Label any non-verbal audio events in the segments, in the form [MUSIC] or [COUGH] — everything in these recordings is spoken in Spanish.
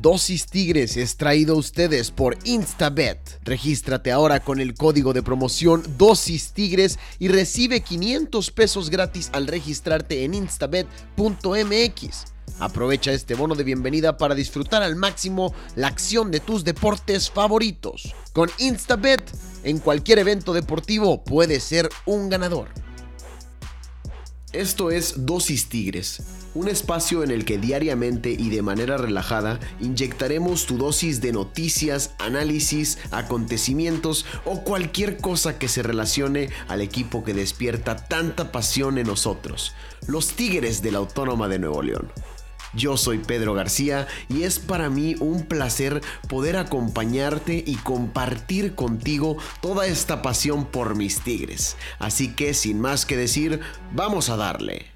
Dosis Tigres es traído a ustedes por Instabet. Regístrate ahora con el código de promoción Dosis Tigres y recibe 500 pesos gratis al registrarte en instabet.mx. Aprovecha este bono de bienvenida para disfrutar al máximo la acción de tus deportes favoritos. Con Instabet, en cualquier evento deportivo puedes ser un ganador. Esto es Dosis Tigres, un espacio en el que diariamente y de manera relajada inyectaremos tu dosis de noticias, análisis, acontecimientos o cualquier cosa que se relacione al equipo que despierta tanta pasión en nosotros, los Tigres de la Autónoma de Nuevo León. Yo soy Pedro García y es para mí un placer poder acompañarte y compartir contigo toda esta pasión por mis tigres. Así que sin más que decir, vamos a darle.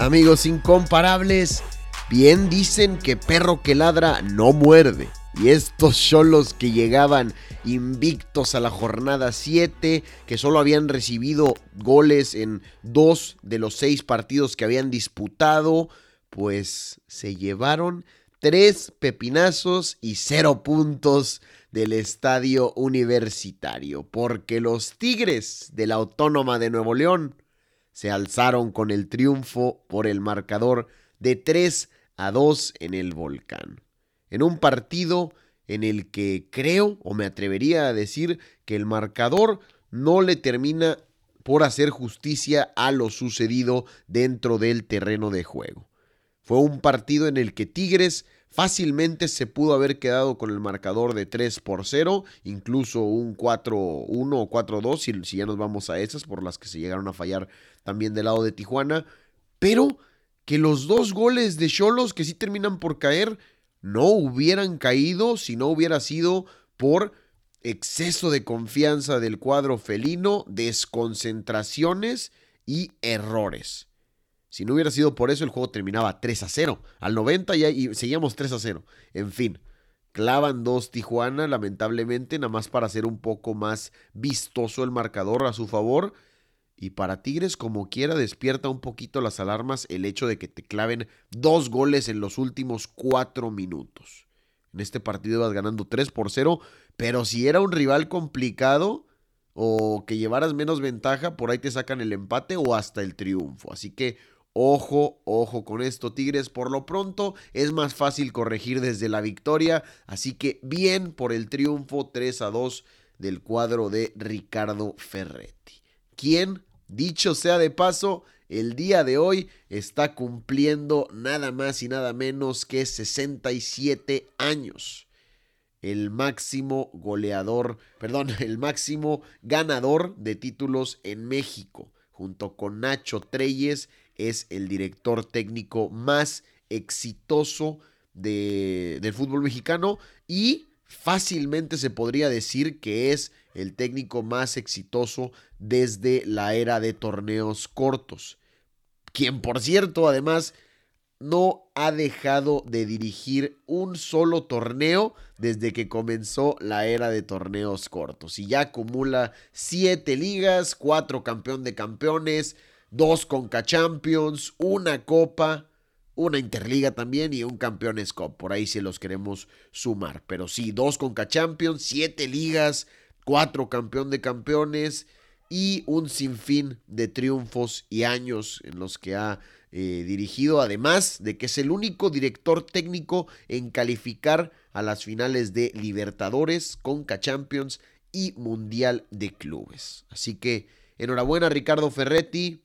Amigos incomparables, bien dicen que perro que ladra no muerde. Y estos cholos que llegaban invictos a la jornada 7, que solo habían recibido goles en dos de los seis partidos que habían disputado, pues se llevaron tres pepinazos y cero puntos del estadio universitario, porque los Tigres de la Autónoma de Nuevo León se alzaron con el triunfo por el marcador de 3 a 2 en el volcán. En un partido en el que creo o me atrevería a decir que el marcador no le termina por hacer justicia a lo sucedido dentro del terreno de juego. Fue un partido en el que Tigres Fácilmente se pudo haber quedado con el marcador de 3 por 0, incluso un 4-1 o 4-2, si, si ya nos vamos a esas, por las que se llegaron a fallar también del lado de Tijuana. Pero que los dos goles de Cholos que sí terminan por caer, no hubieran caído si no hubiera sido por exceso de confianza del cuadro felino, desconcentraciones y errores. Si no hubiera sido por eso, el juego terminaba 3 a 0. Al 90 ya y seguíamos 3 a 0. En fin, clavan dos Tijuana, lamentablemente, nada más para hacer un poco más vistoso el marcador a su favor. Y para Tigres, como quiera, despierta un poquito las alarmas el hecho de que te claven dos goles en los últimos cuatro minutos. En este partido ibas ganando 3 por 0, pero si era un rival complicado o que llevaras menos ventaja, por ahí te sacan el empate o hasta el triunfo. Así que Ojo, ojo con esto, Tigres. Por lo pronto es más fácil corregir desde la victoria. Así que bien por el triunfo 3 a 2 del cuadro de Ricardo Ferretti. Quien, dicho sea de paso, el día de hoy está cumpliendo nada más y nada menos que 67 años. El máximo goleador, perdón, [LAUGHS] el máximo ganador de títulos en México, junto con Nacho Treyes es el director técnico más exitoso de, del fútbol mexicano y fácilmente se podría decir que es el técnico más exitoso desde la era de torneos cortos. Quien, por cierto, además no ha dejado de dirigir un solo torneo desde que comenzó la era de torneos cortos. Y ya acumula siete ligas, cuatro campeón de campeones, dos Conca Champions, una Copa, una Interliga también y un Campeones Cup. Por ahí si los queremos sumar. Pero sí, dos Conca Champions, siete ligas, cuatro campeón de campeones y un sinfín de triunfos y años en los que ha eh, dirigido, además de que es el único director técnico en calificar a las finales de Libertadores, Conca Champions y Mundial de Clubes. Así que enhorabuena Ricardo Ferretti,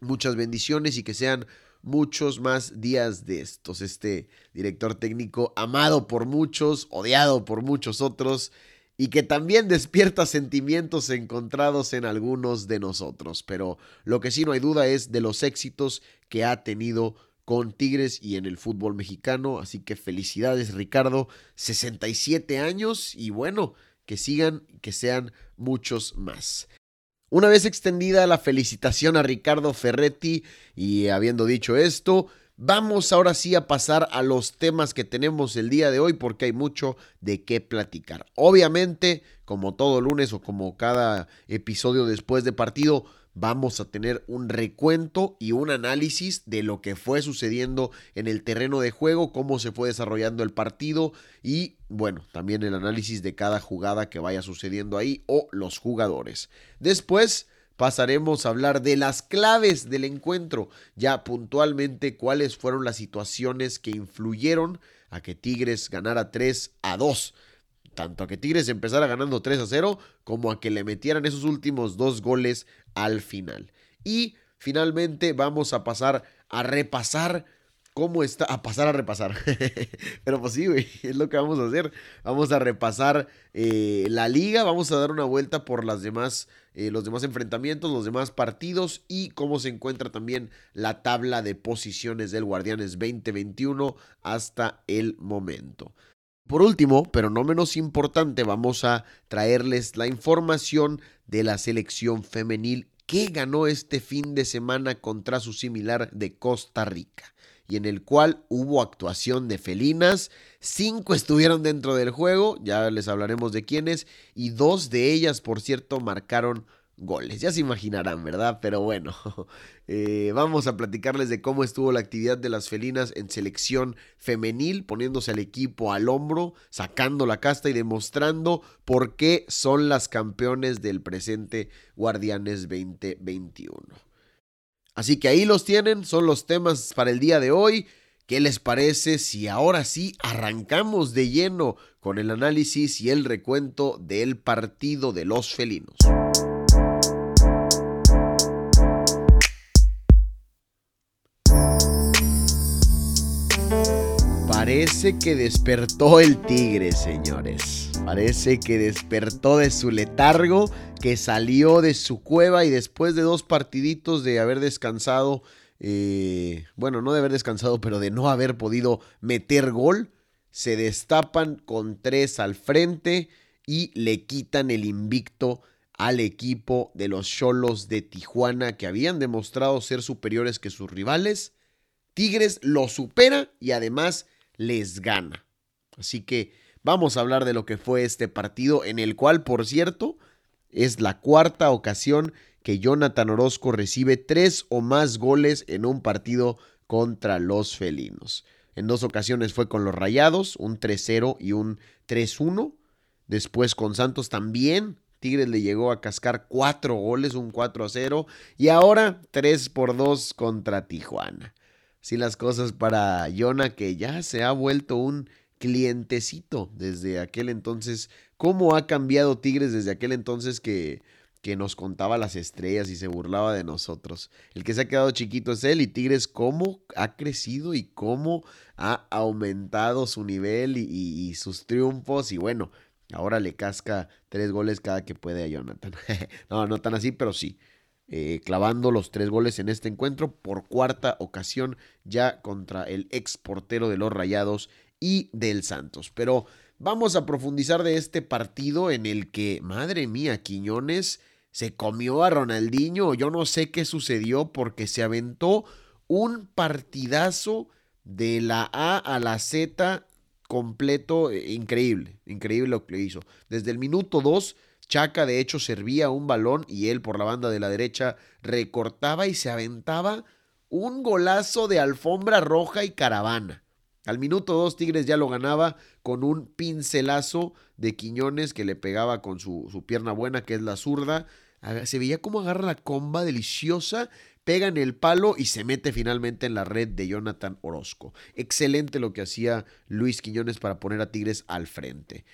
muchas bendiciones y que sean muchos más días de estos. Este director técnico amado por muchos, odiado por muchos otros y que también [LAUGHS] despierta sentimientos encontrados en algunos de nosotros. Pero lo que sí no hay duda es de los éxitos que ha tenido con Tigres y en el fútbol mexicano. Así que felicidades Ricardo, 67 años y bueno, que sigan, que sean muchos más. Una vez extendida la felicitación a Ricardo Ferretti y habiendo dicho esto, Vamos ahora sí a pasar a los temas que tenemos el día de hoy porque hay mucho de qué platicar. Obviamente, como todo lunes o como cada episodio después de partido, vamos a tener un recuento y un análisis de lo que fue sucediendo en el terreno de juego, cómo se fue desarrollando el partido y bueno, también el análisis de cada jugada que vaya sucediendo ahí o los jugadores. Después pasaremos a hablar de las claves del encuentro, ya puntualmente cuáles fueron las situaciones que influyeron a que Tigres ganara 3 a 2 tanto a que Tigres empezara ganando 3 a 0 como a que le metieran esos últimos dos goles al final. Y finalmente vamos a pasar a repasar cómo está, a pasar a repasar. [LAUGHS] Pero pues sí, es lo que vamos a hacer. Vamos a repasar eh, la liga, vamos a dar una vuelta por eh, los demás enfrentamientos, los demás partidos y cómo se encuentra también la tabla de posiciones del Guardianes 2021 hasta el momento. Por último, pero no menos importante, vamos a traerles la información de la selección femenil que ganó este fin de semana contra su similar de Costa Rica y en el cual hubo actuación de felinas. Cinco estuvieron dentro del juego, ya les hablaremos de quiénes, y dos de ellas, por cierto, marcaron goles. Ya se imaginarán, ¿verdad? Pero bueno, [LAUGHS] eh, vamos a platicarles de cómo estuvo la actividad de las felinas en selección femenil, poniéndose al equipo al hombro, sacando la casta y demostrando por qué son las campeones del presente Guardianes 2021. Así que ahí los tienen, son los temas para el día de hoy. ¿Qué les parece si ahora sí arrancamos de lleno con el análisis y el recuento del partido de los felinos? Parece que despertó el tigre, señores. Parece que despertó de su letargo, que salió de su cueva y después de dos partiditos de haber descansado, eh, bueno, no de haber descansado, pero de no haber podido meter gol, se destapan con tres al frente y le quitan el invicto al equipo de los Cholos de Tijuana que habían demostrado ser superiores que sus rivales. Tigres lo supera y además les gana. Así que vamos a hablar de lo que fue este partido, en el cual, por cierto, es la cuarta ocasión que Jonathan Orozco recibe tres o más goles en un partido contra los felinos. En dos ocasiones fue con los Rayados, un 3-0 y un 3-1. Después con Santos también. Tigres le llegó a cascar cuatro goles, un 4-0. Y ahora 3 por 2 contra Tijuana sí las cosas para Jonah, que ya se ha vuelto un clientecito desde aquel entonces. ¿Cómo ha cambiado Tigres desde aquel entonces que, que nos contaba las estrellas y se burlaba de nosotros? El que se ha quedado chiquito es él y Tigres cómo ha crecido y cómo ha aumentado su nivel y, y sus triunfos y bueno. Ahora le casca tres goles cada que puede a Jonathan. [LAUGHS] no, no tan así, pero sí. Eh, clavando los tres goles en este encuentro por cuarta ocasión ya contra el ex portero de los Rayados y del Santos. Pero vamos a profundizar de este partido en el que, madre mía, Quiñones se comió a Ronaldinho. Yo no sé qué sucedió porque se aventó un partidazo de la A a la Z completo, eh, increíble, increíble lo que hizo. Desde el minuto 2 Chaca de hecho servía un balón y él por la banda de la derecha recortaba y se aventaba un golazo de alfombra roja y caravana. Al minuto dos Tigres ya lo ganaba con un pincelazo de Quiñones que le pegaba con su, su pierna buena que es la zurda. Se veía como agarra la comba deliciosa, pega en el palo y se mete finalmente en la red de Jonathan Orozco. Excelente lo que hacía Luis Quiñones para poner a Tigres al frente.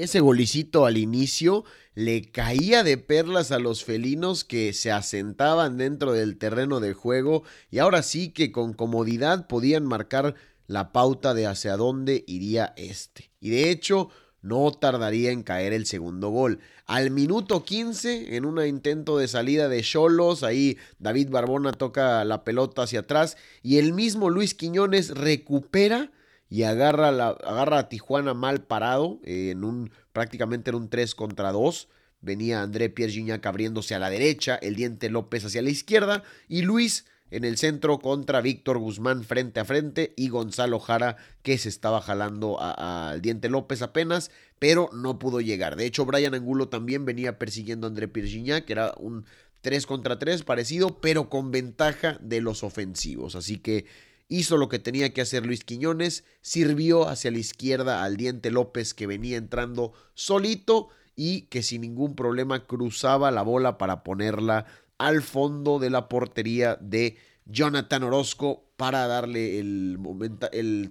Ese golicito al inicio le caía de perlas a los felinos que se asentaban dentro del terreno de juego y ahora sí que con comodidad podían marcar la pauta de hacia dónde iría este. Y de hecho, no tardaría en caer el segundo gol. Al minuto 15, en un intento de salida de Cholos, ahí David Barbona toca la pelota hacia atrás y el mismo Luis Quiñones recupera y agarra, la, agarra a Tijuana mal parado, eh, en un, prácticamente en un 3 contra 2. Venía André Pierre abriéndose a la derecha, el diente López hacia la izquierda y Luis en el centro contra Víctor Guzmán frente a frente y Gonzalo Jara que se estaba jalando al Diente López apenas, pero no pudo llegar. De hecho, Brian Angulo también venía persiguiendo a André Pirgiña, que era un 3 contra 3 parecido, pero con ventaja de los ofensivos. Así que hizo lo que tenía que hacer Luis Quiñones, sirvió hacia la izquierda al Diente López que venía entrando solito y que sin ningún problema cruzaba la bola para ponerla al fondo de la portería de Jonathan Orozco para darle el,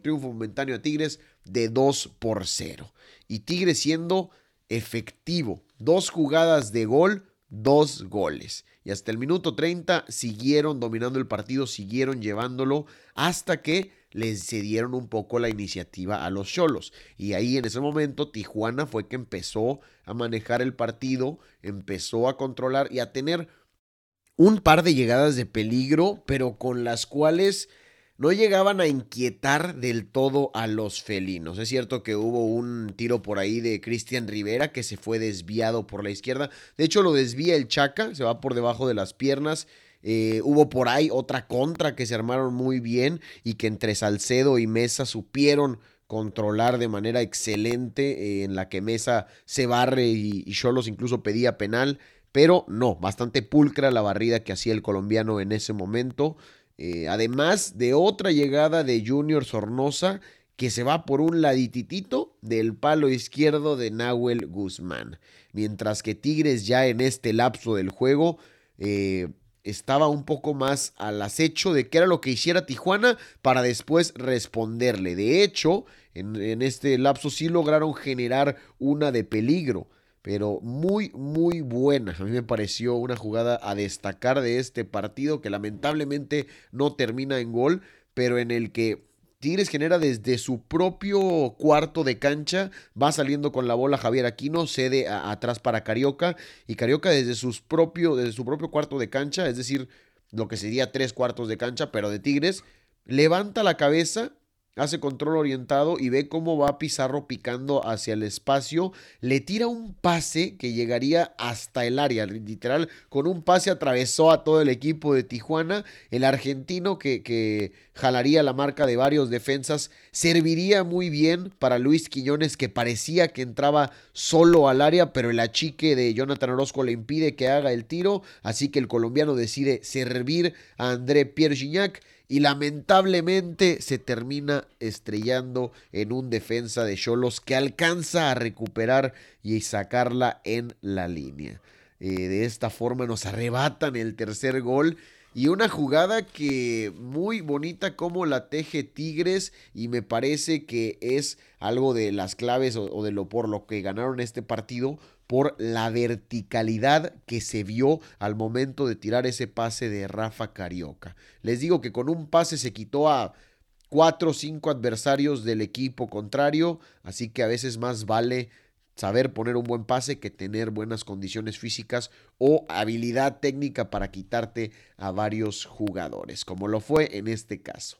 triunfo momentáneo a Tigres de 2 por 0. Y Tigres siendo efectivo. Dos jugadas de gol, dos goles. Y hasta el minuto 30 siguieron dominando el partido, siguieron llevándolo hasta que les cedieron un poco la iniciativa a los Cholos. Y ahí en ese momento Tijuana fue que empezó a manejar el partido, empezó a controlar y a tener un par de llegadas de peligro, pero con las cuales no llegaban a inquietar del todo a los felinos. Es cierto que hubo un tiro por ahí de Cristian Rivera que se fue desviado por la izquierda. De hecho, lo desvía el Chaca, se va por debajo de las piernas. Eh, hubo por ahí otra contra que se armaron muy bien y que entre Salcedo y Mesa supieron controlar de manera excelente, eh, en la que Mesa se barre y Cholos incluso pedía penal pero no, bastante pulcra la barrida que hacía el colombiano en ese momento. Eh, además de otra llegada de Junior Sornosa que se va por un ladititito del palo izquierdo de Nahuel Guzmán. Mientras que Tigres ya en este lapso del juego eh, estaba un poco más al acecho de qué era lo que hiciera Tijuana para después responderle. De hecho, en, en este lapso sí lograron generar una de peligro pero muy, muy buena. A mí me pareció una jugada a destacar de este partido que lamentablemente no termina en gol, pero en el que Tigres genera desde su propio cuarto de cancha, va saliendo con la bola Javier Aquino, cede atrás para Carioca y Carioca desde, sus propio, desde su propio cuarto de cancha, es decir, lo que sería tres cuartos de cancha, pero de Tigres, levanta la cabeza hace control orientado y ve cómo va Pizarro picando hacia el espacio, le tira un pase que llegaría hasta el área, literal, con un pase atravesó a todo el equipo de Tijuana, el argentino que, que jalaría la marca de varios defensas, serviría muy bien para Luis Quiñones que parecía que entraba solo al área, pero el achique de Jonathan Orozco le impide que haga el tiro, así que el colombiano decide servir a André Pierre Gignac y lamentablemente se termina estrellando en un defensa de Cholos que alcanza a recuperar y sacarla en la línea. Eh, de esta forma nos arrebatan el tercer gol y una jugada que muy bonita como la teje Tigres y me parece que es algo de las claves o, o de lo por lo que ganaron este partido por la verticalidad que se vio al momento de tirar ese pase de Rafa Carioca. Les digo que con un pase se quitó a cuatro o cinco adversarios del equipo contrario, así que a veces más vale saber poner un buen pase que tener buenas condiciones físicas o habilidad técnica para quitarte a varios jugadores, como lo fue en este caso.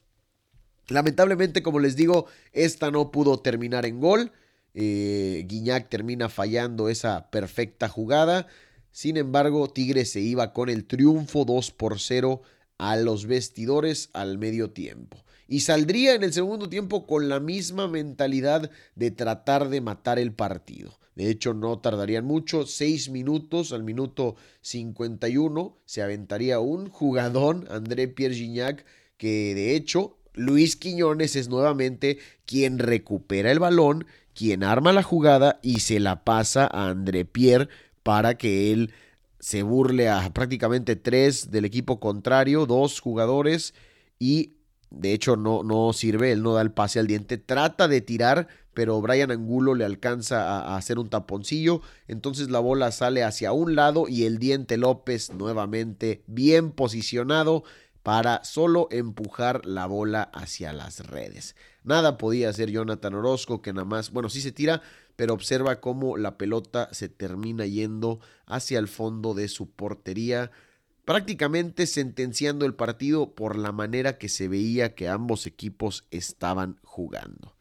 Lamentablemente, como les digo, esta no pudo terminar en gol. Eh, Guiñac termina fallando esa perfecta jugada. Sin embargo, Tigres se iba con el triunfo 2 por 0 a los vestidores al medio tiempo. Y saldría en el segundo tiempo con la misma mentalidad de tratar de matar el partido. De hecho, no tardarían mucho, seis minutos al minuto 51 se aventaría un jugadón, André Pierre Gignac, que de hecho Luis Quiñones es nuevamente quien recupera el balón quien arma la jugada y se la pasa a André Pierre para que él se burle a prácticamente tres del equipo contrario, dos jugadores y de hecho no, no sirve, él no da el pase al diente, trata de tirar, pero Brian Angulo le alcanza a, a, hacer un taponcillo, entonces la bola sale hacia un lado y el diente López nuevamente bien posicionado para solo empujar la bola hacia las redes. Nada podía hacer Jonathan Orozco, que nada más, bueno, sí se tira, pero observa cómo la pelota se termina yendo hacia el fondo de su portería, prácticamente sentenciando el partido por la manera que se veía que ambos equipos estaban jugando.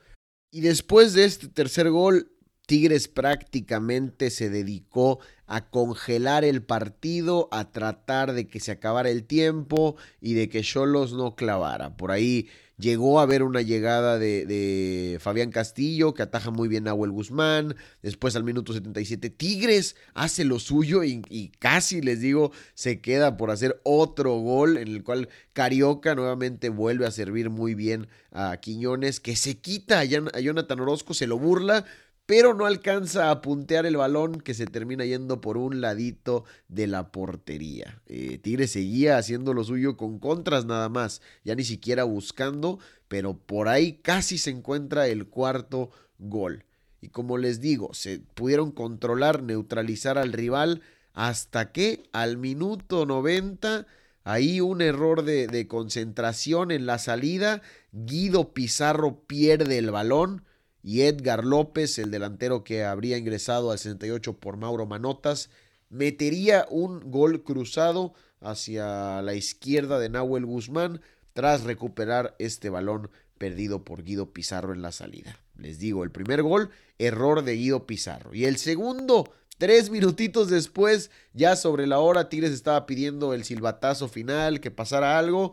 Y después de este tercer gol, Tigres prácticamente se dedicó a congelar el partido, a tratar de que se acabara el tiempo y de que Cholos no clavara. Por ahí llegó a haber una llegada de, Fabián Castillo que ataja muy bien a Nahuel Guzmán. Después al minuto 77 Tigres hace lo suyo y, y, casi les digo se queda por hacer otro gol en el cual Carioca nuevamente vuelve a servir muy bien a Quiñones que se quita a Jonathan Orozco, se lo burla pero no alcanza a puntear el balón que se termina yendo por un ladito de la portería. Eh, Tigre seguía haciendo lo suyo con contras nada más, ya ni siquiera buscando, pero por ahí casi se encuentra el cuarto gol. Y como les digo, se pudieron controlar, neutralizar al rival hasta que al minuto 90... Ahí un error de, de, concentración en la salida. Guido Pizarro pierde el balón y Edgar López, el delantero que habría ingresado al 68 por Mauro Manotas, metería un gol cruzado hacia la izquierda de Nahuel Guzmán tras recuperar este balón perdido por Guido Pizarro en la salida. Les digo, el primer gol, error de Guido Pizarro. Y el segundo, tres minutitos después, ya sobre la hora, Tigres estaba pidiendo el silbatazo final, que pasara algo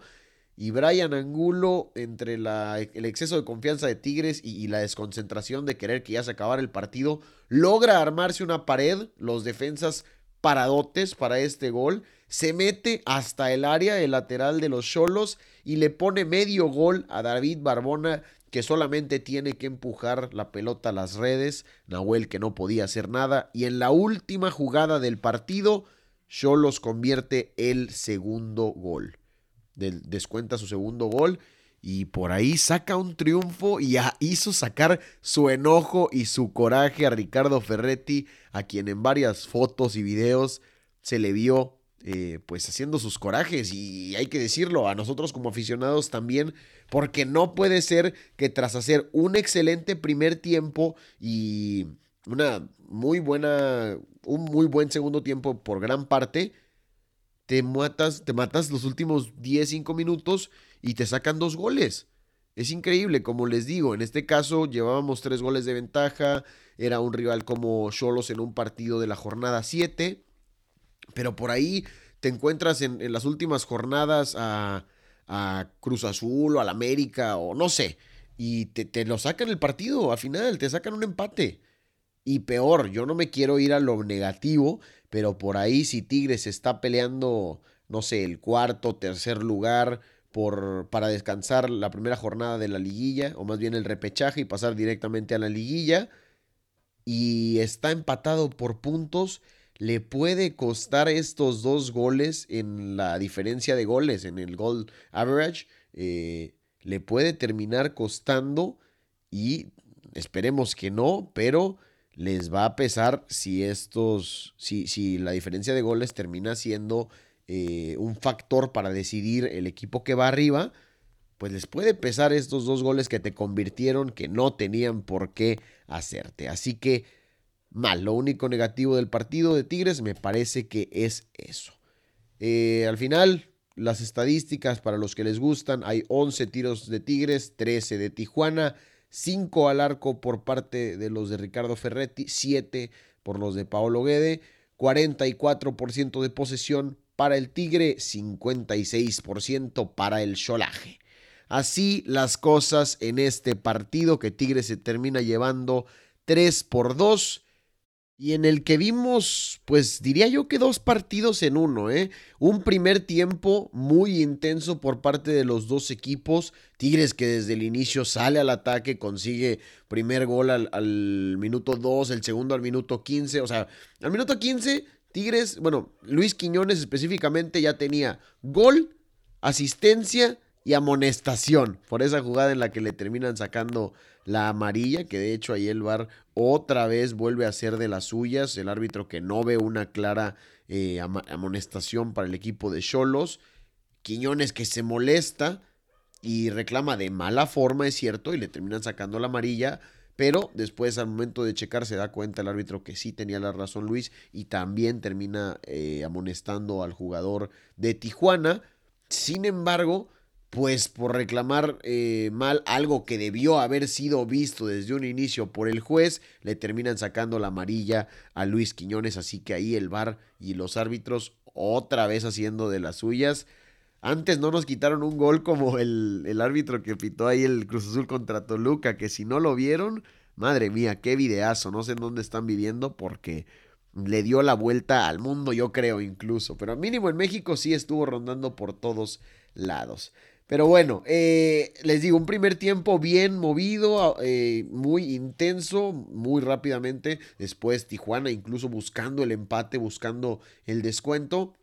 y Brian Angulo, entre el exceso de confianza de Tigres y, la desconcentración de querer que ya se acabara el partido, logra armarse una pared, los defensas paradotes para este gol, se mete hasta el área, el lateral de los Cholos, y le pone medio gol a David Barbona, que solamente tiene que empujar la pelota a las redes, Nahuel que no podía hacer nada, y en la última jugada del partido, Cholos convierte el segundo gol descuenta su segundo gol y por ahí saca un triunfo y hizo sacar su enojo y su coraje a Ricardo Ferretti, a quien en varias fotos y videos se le vio eh, pues haciendo sus corajes. Y hay que decirlo a nosotros como aficionados también porque no puede ser que tras hacer un excelente primer tiempo y una muy buena un muy buen segundo tiempo por gran parte te matas, te matas los últimos 10, 5 minutos y te sacan dos goles. Es increíble, como les digo, en este caso llevábamos tres goles de ventaja, era un rival como Cholos en un partido de la jornada 7, pero por ahí te encuentras en, las últimas jornadas a, Cruz Azul o al América o no sé, y te, te lo sacan el partido, al final te sacan un empate. Y peor, yo no me quiero ir a lo negativo, pero por ahí si Tigres está peleando, no sé, el cuarto, tercer lugar por, para descansar la primera jornada de la liguilla, o más bien el repechaje y pasar directamente a la liguilla, y está empatado por puntos, le puede costar estos dos goles en la diferencia de goles, en el goal average, eh, le puede terminar costando y esperemos que no, pero les va a pesar si estos, si, si la diferencia de goles termina siendo eh, un factor para decidir el equipo que va arriba, pues les puede pesar estos dos goles que te convirtieron que no tenían por qué hacerte. Así que mal, lo único negativo del partido de Tigres me parece que es eso. Eh, al final, las estadísticas para los que les gustan, hay 11 tiros de Tigres, 13 de Tijuana. 5 al arco por parte de los de Ricardo Ferretti, 7 por los de Paolo Guede, 44% de posesión para el Tigre, 56% para el Cholaje. Así las cosas en este partido que Tigre se termina llevando 3 por 2 y en el que vimos, pues diría yo que dos partidos en uno, ¿eh? Un primer tiempo muy intenso por parte de los dos equipos. Tigres que desde el inicio sale al ataque, consigue primer gol al, minuto 2, el segundo al minuto 15. O sea, al minuto 15, Tigres, bueno, Luis Quiñones específicamente ya tenía gol, asistencia y amonestación por esa jugada en la que le terminan sacando la amarilla, que de hecho ahí el VAR otra vez vuelve a ser de las suyas, el árbitro que no ve una clara eh, amonestación para el equipo de Cholos, Quiñones que se molesta y reclama de mala forma, es cierto, y le terminan sacando la amarilla, pero después al momento de checar se da cuenta el árbitro que sí tenía la razón Luis y también termina eh, amonestando al jugador de Tijuana. Sin embargo, pues por reclamar eh, mal algo que debió haber sido visto desde un inicio por el juez, le terminan sacando la amarilla a Luis Quiñones, así que ahí el VAR y los árbitros otra vez haciendo de las suyas. Antes no nos quitaron un gol como el, el árbitro que pitó ahí el Cruz Azul contra Toluca, que si no lo vieron, madre mía, qué videazo, no sé en dónde están viviendo porque le dio la vuelta al mundo, yo creo incluso, pero mínimo en México sí estuvo rondando por todos lados. Pero bueno, eh, les digo, un primer tiempo bien movido, eh, muy intenso, muy rápidamente. Después Tijuana incluso buscando el empate, buscando el descuento.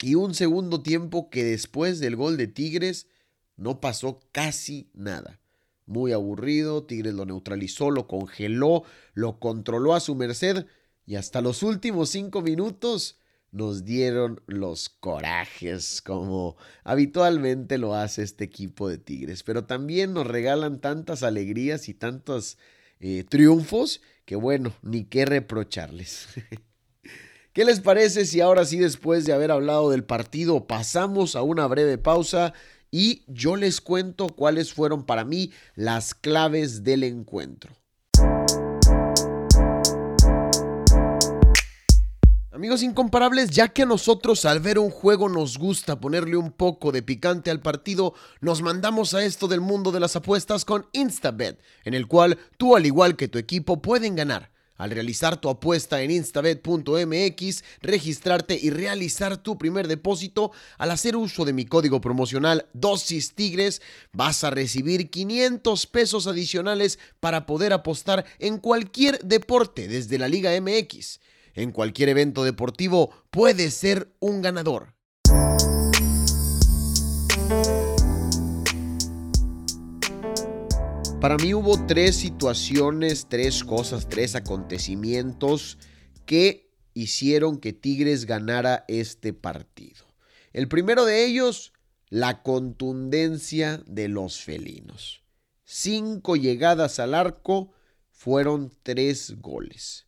Y un segundo tiempo que después del gol de Tigres no pasó casi nada. Muy aburrido, Tigres lo neutralizó, lo congeló, lo controló a su merced y hasta los últimos cinco minutos nos dieron los corajes, como habitualmente lo hace este equipo de Tigres. Pero también nos regalan tantas alegrías y tantos eh, triunfos que bueno, ni qué reprocharles. [LAUGHS] ¿Qué les parece si ahora sí, después de haber hablado del partido, pasamos a una breve pausa y yo les cuento cuáles fueron para mí las claves del encuentro? Amigos incomparables, ya que a nosotros al ver un juego nos gusta ponerle un poco de picante al partido, nos mandamos a esto del mundo de las apuestas con Instabet, en el cual tú al igual que tu equipo pueden ganar. Al realizar tu apuesta en instabet.mx, registrarte y realizar tu primer depósito, al hacer uso de mi código promocional Dosis Tigres, vas a recibir 500 pesos adicionales para poder apostar en cualquier deporte desde la Liga MX en cualquier evento deportivo puede ser un ganador. Para mí hubo tres situaciones, tres cosas, tres acontecimientos que hicieron que Tigres ganara este partido. El primero de ellos, la contundencia de los felinos. Cinco llegadas al arco fueron tres goles.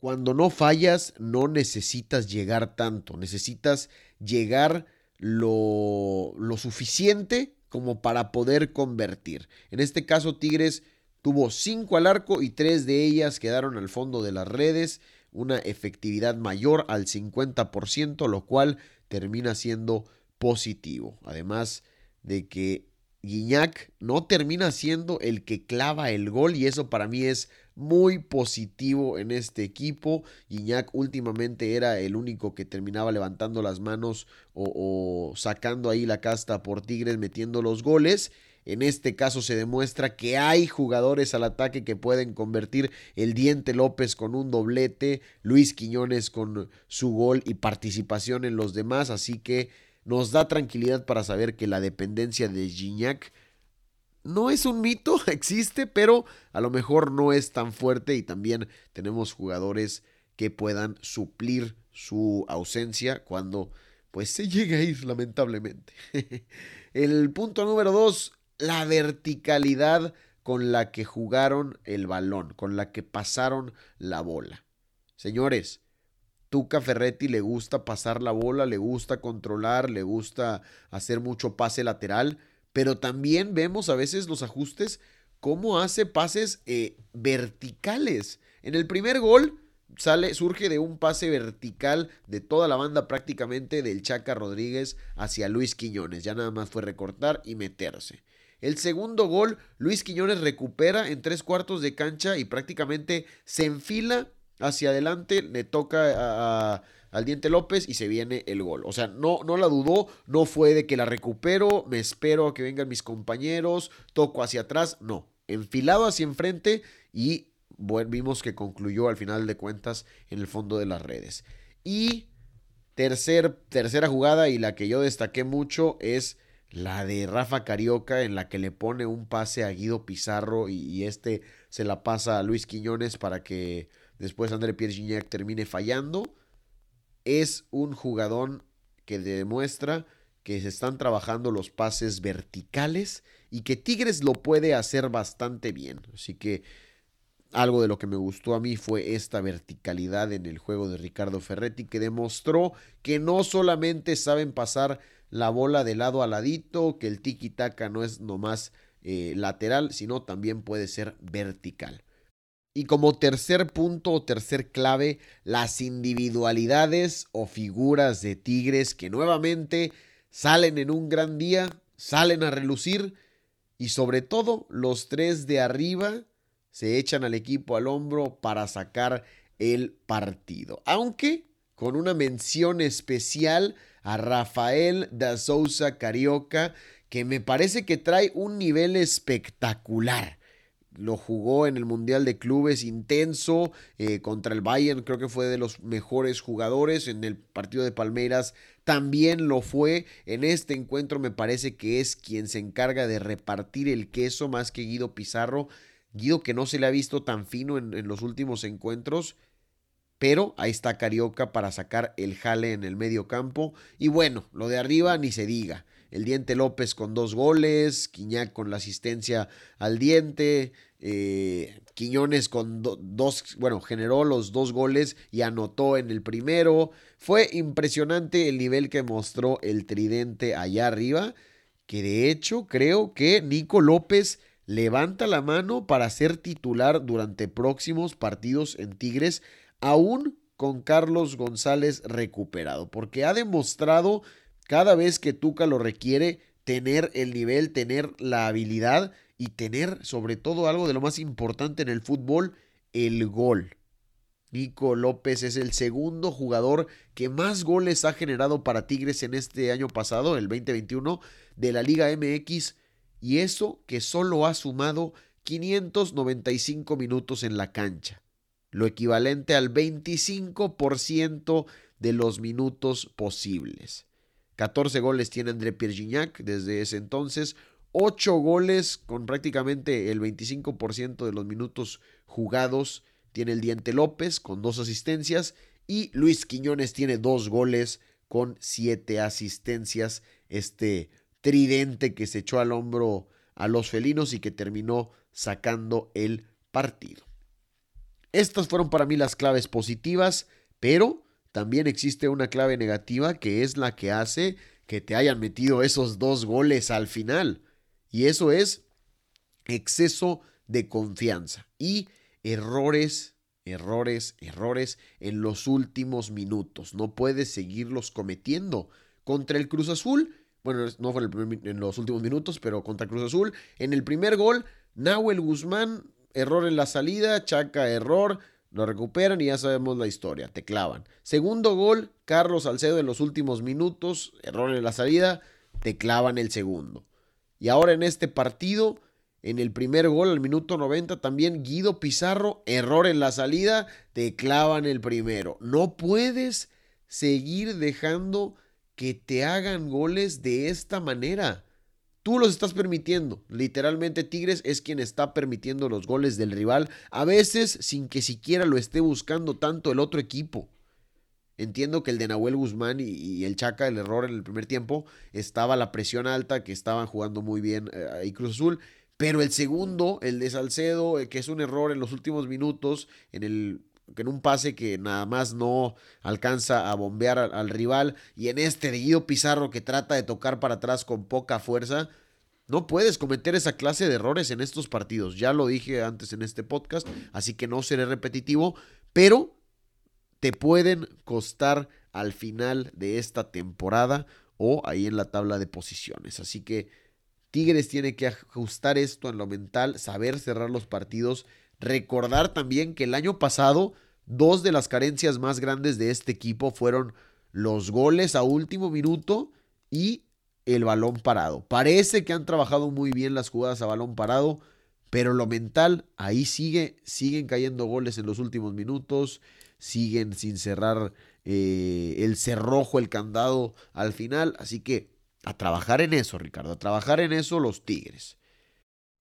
Cuando no fallas, no necesitas llegar tanto, necesitas llegar lo, lo suficiente como para poder convertir. En este caso, Tigres tuvo cinco al arco y tres de ellas quedaron al fondo de las redes, una efectividad mayor al 50%, lo cual termina siendo positivo. Además de que Guiñac no termina siendo el que clava el gol y eso para mí es muy positivo en este equipo. Guiñac últimamente era el único que terminaba levantando las manos o, sacando ahí la casta por Tigres metiendo los goles. En este caso se demuestra que hay jugadores al ataque que pueden convertir el Diente López con un doblete, Luis Quiñones con su gol y participación en los demás, así que nos da tranquilidad para saber que la dependencia de Gignac no es un mito, [LAUGHS] existe, pero a lo mejor no es tan fuerte y también tenemos jugadores que puedan suplir su ausencia cuando pues se llegue a ir lamentablemente. [LAUGHS] el punto número dos, la verticalidad con la que jugaron el balón, con la que pasaron la bola. Señores, Tuca Ferretti le gusta pasar la bola, le gusta controlar, le gusta hacer mucho pase lateral, pero también vemos a veces los ajustes, cómo hace pases eh, verticales. En el primer gol sale, surge de un pase vertical de toda la banda prácticamente del Chaca Rodríguez hacia Luis Quiñones. Ya nada más fue recortar y meterse. El segundo gol, Luis Quiñones recupera en tres cuartos de cancha y prácticamente se enfila hacia adelante, le toca al Diente López y se viene el gol. O sea, no, no la dudó, no fue de que la recupero, me espero a que vengan mis compañeros, toco hacia atrás, no. Enfilado hacia enfrente y vimos que concluyó al final de cuentas en el fondo de las redes. Y tercer, tercera jugada y la que yo destaqué mucho es la de Rafa Carioca en la que le pone un pase a Guido Pizarro y, y este se la pasa a Luis Quiñones para que después André Pierre Gignac termine fallando, es un jugador que demuestra que se están trabajando los pases verticales y que Tigres lo puede hacer bastante bien. Así que algo de lo que me gustó a mí fue esta verticalidad en el juego de Ricardo Ferretti que demostró que no solamente saben pasar la bola de lado a ladito, que el tiki-taka no es nomás eh, lateral, sino también puede ser vertical. Y como tercer punto o tercer clave, las individualidades o figuras de Tigres que nuevamente salen en un gran día, salen a relucir y sobre todo los tres de arriba se echan al equipo al hombro para sacar el partido. Aunque con una mención especial a Rafael da Souza Carioca, que me parece que trae un nivel espectacular. Lo jugó en el Mundial de Clubes intenso eh, contra el Bayern, creo que fue de los mejores jugadores. En el partido de Palmeiras también lo fue. En este encuentro me parece que es quien se encarga de repartir el queso más que Guido Pizarro. Guido que no se le ha visto tan fino en, en los últimos encuentros pero ahí está Carioca para sacar el jale en el medio campo. Y bueno, lo de arriba ni se diga. El Diente López con dos goles, Quiñac con la asistencia al Diente, eh, Quiñones con dos, bueno, generó los dos goles y anotó en el primero. Fue impresionante el nivel que mostró el Tridente allá arriba, que de hecho creo que Nico López levanta la mano para ser titular durante próximos partidos en Tigres aún con Carlos González recuperado, porque ha demostrado cada vez que Tuca lo requiere tener el nivel, tener la habilidad y tener sobre todo algo de lo más importante en el fútbol, el gol. Nico López es el segundo jugador que más goles ha generado para Tigres en este año pasado, el 2021, de la Liga MX, y eso que solo ha sumado 595 minutos en la cancha lo equivalente al 25% de los minutos posibles. 14 goles tiene André Pierre desde ese entonces, 8 goles con prácticamente el 25% de los minutos jugados tiene el Diente López con dos asistencias y Luis Quiñones tiene dos goles con siete asistencias. Este tridente que se echó al hombro a los felinos y que terminó sacando el partido. Estas fueron para mí las claves positivas, pero también existe una clave negativa que es la que hace que te hayan metido esos dos goles al final. Y eso es exceso de confianza y errores, errores, errores en los últimos minutos. No puedes seguirlos cometiendo. Contra el Cruz Azul, bueno, no fue en, los últimos minutos, pero contra Cruz Azul, en el primer gol, Nahuel Guzmán error en la salida, Chaca, error, lo recuperan y ya sabemos la historia, te clavan. Segundo gol, Carlos Salcedo en los últimos minutos, error en la salida, te clavan el segundo. Y ahora en este partido, en el primer gol al minuto 90, también Guido Pizarro, error en la salida, te clavan el primero. No puedes seguir dejando que te hagan goles de esta manera. Tú los estás permitiendo. Literalmente Tigres es quien está permitiendo los goles del rival, a veces sin que siquiera lo esté buscando tanto el otro equipo. Entiendo que el de Nahuel Guzmán y, el Chaca, el error en el primer tiempo, estaba la presión alta, que estaban jugando muy bien eh, ahí Cruz Azul. Pero el segundo, el de Salcedo, eh, que es un error en los últimos minutos, en el en un pase que nada más no alcanza a bombear al, rival y en este de Guido Pizarro que trata de tocar para atrás con poca fuerza, no puedes cometer esa clase de errores en estos partidos. Ya lo dije antes en este podcast, así que no seré repetitivo, pero te pueden costar al final de esta temporada o ahí en la tabla de posiciones. Así que Tigres tiene que ajustar esto en lo mental, saber cerrar los partidos Recordar también que el año pasado dos de las carencias más grandes de este equipo fueron los goles a último minuto y el balón parado. Parece que han trabajado muy bien las jugadas a balón parado, pero lo mental ahí sigue, siguen cayendo goles en los últimos minutos, siguen sin cerrar eh, el cerrojo, el candado al final, así que a trabajar en eso, Ricardo, a trabajar en eso los Tigres.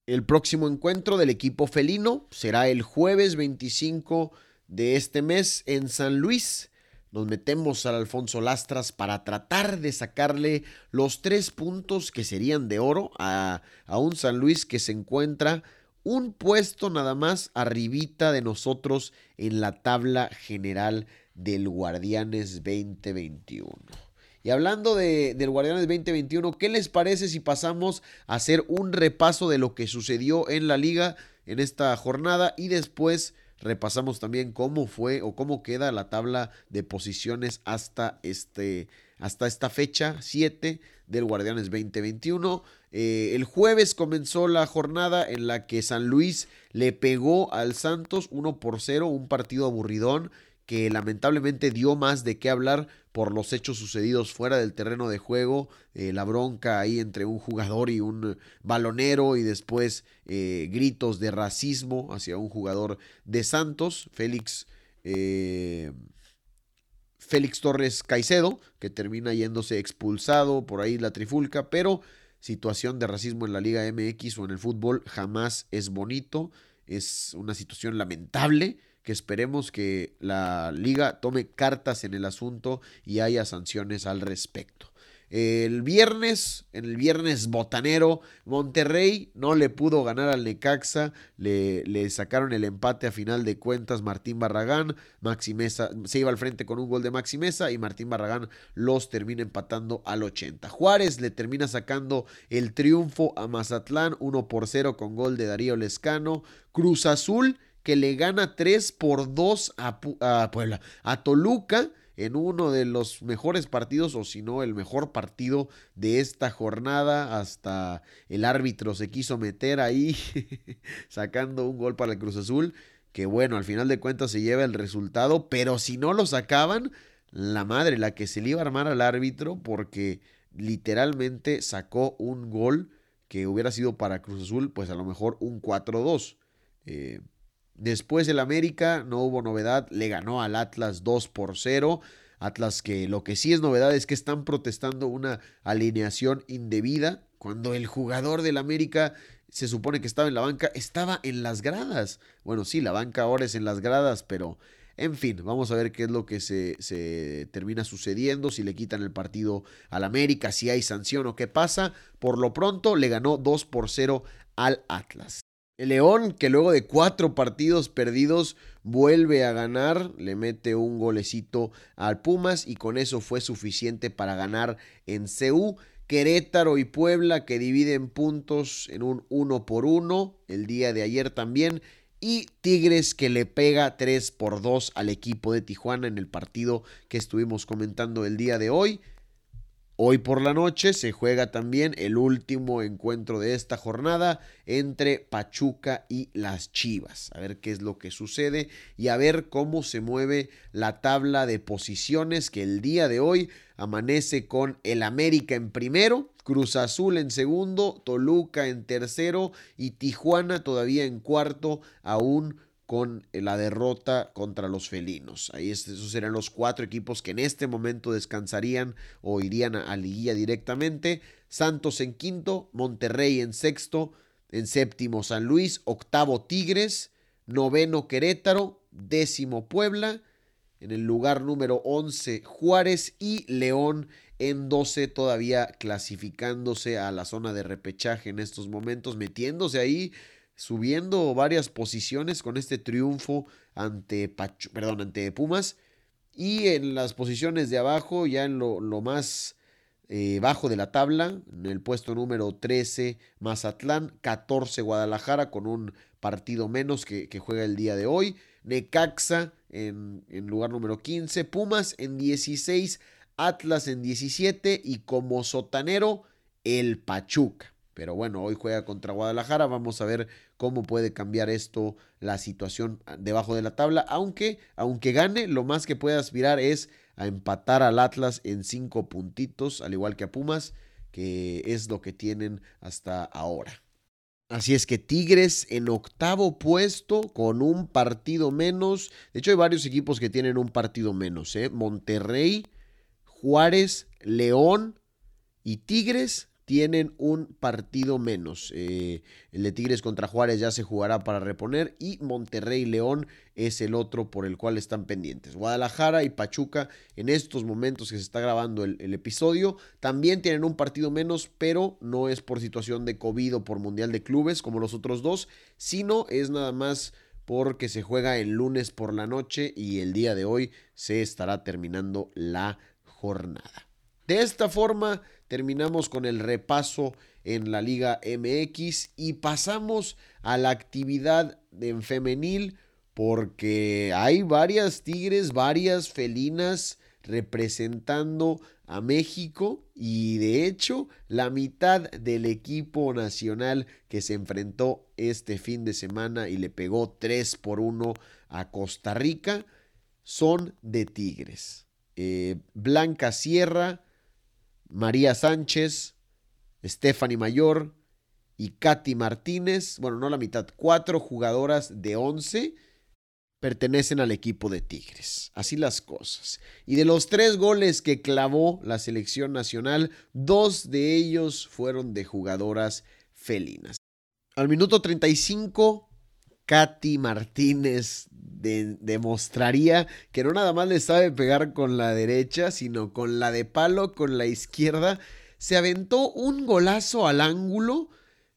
El próximo encuentro del equipo felino será el jueves 25 de este mes en San Luis. Nos metemos al Alfonso Lastras para tratar de sacarle los tres puntos que serían de oro a, a un San Luis que se encuentra un puesto nada más arribita de nosotros en la tabla general del Guardianes 2021. Y hablando de, del Guardianes 2021, ¿qué les parece si pasamos a hacer un repaso de lo que sucedió en la liga en esta jornada y después repasamos también cómo fue o cómo queda la tabla de posiciones hasta, este, hasta esta fecha 7 del Guardianes 2021. Eh, el jueves comenzó la jornada en la que San Luis le pegó al Santos 1 por 0, un partido aburridón que lamentablemente dio más de qué hablar por los hechos sucedidos fuera del terreno de juego, eh, la bronca ahí entre un jugador y un balonero y después eh, gritos de racismo hacia un jugador de Santos, Félix. Eh, Félix Torres Caicedo, que termina yéndose expulsado por ahí la trifulca, pero situación de racismo en la Liga MX o en el fútbol jamás es bonito, es una situación lamentable que esperemos que la liga tome cartas en el asunto y haya sanciones al respecto. El viernes, en el viernes botanero, Monterrey no le pudo ganar al Necaxa, le, sacaron el empate a final de cuentas Martín Barragán, Maximeza se iba al frente con un gol de Maximeza y Martín Barragán los termina empatando al 80. Juárez le termina sacando el triunfo a Mazatlán 1 por 0 con gol de Darío Lescano, Cruz Azul que le gana 3 por 2 a, Puebla, a Toluca en uno de los mejores partidos, o si no, el mejor partido de esta jornada. Hasta el árbitro se quiso meter ahí, [LAUGHS] sacando un gol para el Cruz Azul. Que bueno, al final de cuentas se lleva el resultado, pero si no lo sacaban, la madre, la que se le iba a armar al árbitro, porque literalmente sacó un gol que hubiera sido para Cruz Azul, pues a lo mejor un 4-2. Eh, Después el América, no hubo novedad, le ganó al Atlas 2 por 0. Atlas que lo que sí es novedad es que están protestando una alineación indebida cuando el jugador del América se supone que estaba en la banca, estaba en las gradas. Bueno, sí, la banca ahora es en las gradas, pero en fin, vamos a ver qué es lo que se, se, termina sucediendo, si le quitan el partido al América, si hay sanción o qué pasa. Por lo pronto le ganó 2 por 0 al Atlas. El León, que luego de cuatro partidos perdidos, vuelve a ganar, le mete un golecito al Pumas y con eso fue suficiente para ganar en CU. Querétaro y Puebla que dividen puntos en un uno por uno el día de ayer también. Y Tigres que le pega 3 por 2 al equipo de Tijuana en el partido que estuvimos comentando el día de hoy. Hoy por la noche se juega también el último encuentro de esta jornada entre Pachuca y las Chivas. A ver qué es lo que sucede y a ver cómo se mueve la tabla de posiciones que el día de hoy amanece con el América en primero, Cruz Azul en segundo, Toluca en tercero y Tijuana todavía en cuarto, aún con la derrota contra los felinos. Ahí esos serán los cuatro equipos que en este momento descansarían o irían a, a liguilla directamente. Santos en quinto, Monterrey en sexto, en séptimo San Luis, octavo Tigres, noveno Querétaro, décimo Puebla, en el lugar número 11 Juárez y León en 12 todavía clasificándose a la zona de repechaje en estos momentos, metiéndose ahí subiendo varias posiciones con este triunfo ante, perdón, ante Pumas. Y en las posiciones de abajo, ya en lo, más eh, bajo de la tabla, en el puesto número 13 Mazatlán, 14 Guadalajara con un partido menos que, juega el día de hoy. Necaxa en, en lugar número 15, Pumas en 16, Atlas en 17 y como sotanero el Pachuca. Pero bueno, hoy juega contra Guadalajara. Vamos a ver cómo puede cambiar esto la situación debajo de la tabla. Aunque, aunque gane, lo más que puede aspirar es a empatar al Atlas en cinco puntitos, al igual que a Pumas, que es lo que tienen hasta ahora. Así es que Tigres en octavo puesto con un partido menos. De hecho, hay varios equipos que tienen un partido menos. ¿eh? Monterrey, Juárez, León y Tigres tienen un partido menos. Eh, el de Tigres contra Juárez ya se jugará para reponer y Monterrey León es el otro por el cual están pendientes. Guadalajara y Pachuca en estos momentos que se está grabando el, el episodio también tienen un partido menos, pero no es por situación de COVID o por Mundial de Clubes como los otros dos, sino es nada más porque se juega el lunes por la noche y el día de hoy se estará terminando la jornada. De esta forma terminamos con el repaso en la Liga MX y pasamos a la actividad en femenil porque hay varias tigres, varias felinas representando a México y de hecho la mitad del equipo nacional que se enfrentó este fin de semana y le pegó 3 por 1 a Costa Rica son de Tigres. Eh, Blanca Sierra, María Sánchez, Stephanie Mayor y Katy Martínez, bueno, no la mitad, cuatro jugadoras de 11 pertenecen al equipo de Tigres. Así las cosas. Y de los tres goles que clavó la selección nacional, dos de ellos fueron de jugadoras felinas. Al minuto 35, Katy Martínez demostraría que no nada más le sabe pegar con la derecha, sino con la de palo, con la izquierda. Se aventó un golazo al ángulo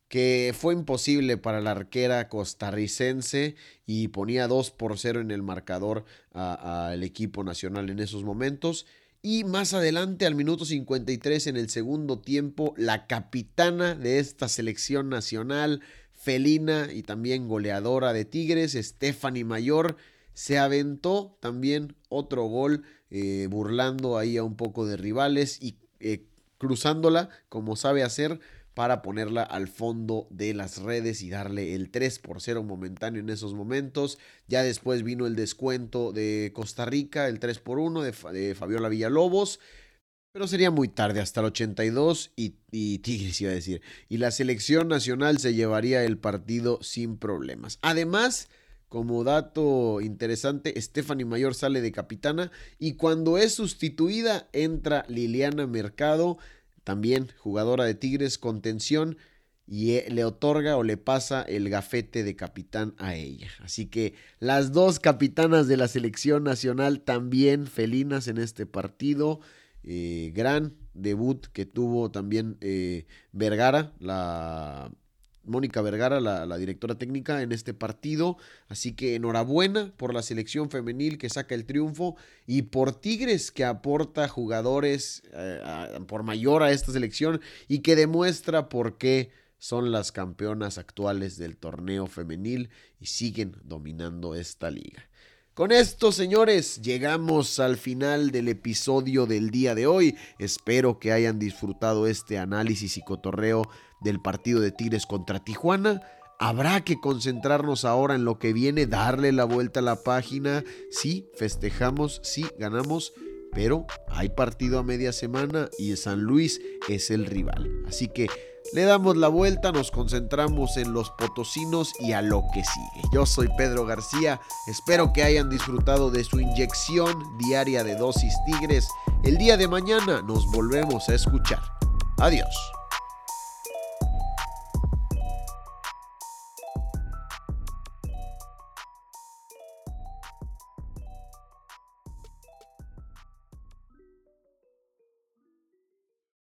que fue imposible para la arquera costarricense y ponía 2 por 0 en el marcador al equipo nacional en esos momentos. Y más adelante, al minuto 53 en el segundo tiempo, la capitana de esta selección nacional, felina y también goleadora de Tigres, Stephanie Mayor, se aventó también otro gol, eh, burlando ahí a un poco de rivales y eh, cruzándola como sabe hacer para ponerla al fondo de las redes y darle el 3 por 0 momentáneo en esos momentos. Ya después vino el descuento de Costa Rica, el 3 por 1 de, Fabiola Villalobos. Pero sería muy tarde, hasta el 82 y, y [LAUGHS] Tigres iba a decir. Y la selección nacional se llevaría el partido sin problemas. Además, como dato interesante, Stephanie Mayor sale de capitana y cuando es sustituida entra Liliana Mercado también jugadora de Tigres, contención, y eh, le otorga o le pasa el gafete de capitán a ella. Así que las dos capitanas de la selección nacional también felinas en este partido. Eh, gran debut que tuvo también eh, Vergara, la Mónica Vergara, la, directora técnica en este partido. Así que enhorabuena por la selección femenil que saca el triunfo y por Tigres que aporta jugadores eh, por mayor a esta selección y que demuestra por qué son las campeonas actuales del torneo femenil y siguen dominando esta liga. Con esto, señores, llegamos al final del episodio del día de hoy. Espero que hayan disfrutado este análisis y cotorreo del partido de Tigres contra Tijuana. Habrá que concentrarnos ahora en lo que viene, darle la vuelta a la página. Sí, festejamos, sí, ganamos, pero hay partido a media semana y San Luis es el rival. Así que le damos la vuelta, nos concentramos en los potosinos y a lo que sigue. Yo soy Pedro García, espero que hayan disfrutado de su inyección diaria de dosis tigres. El día de mañana nos volvemos a escuchar. Adiós.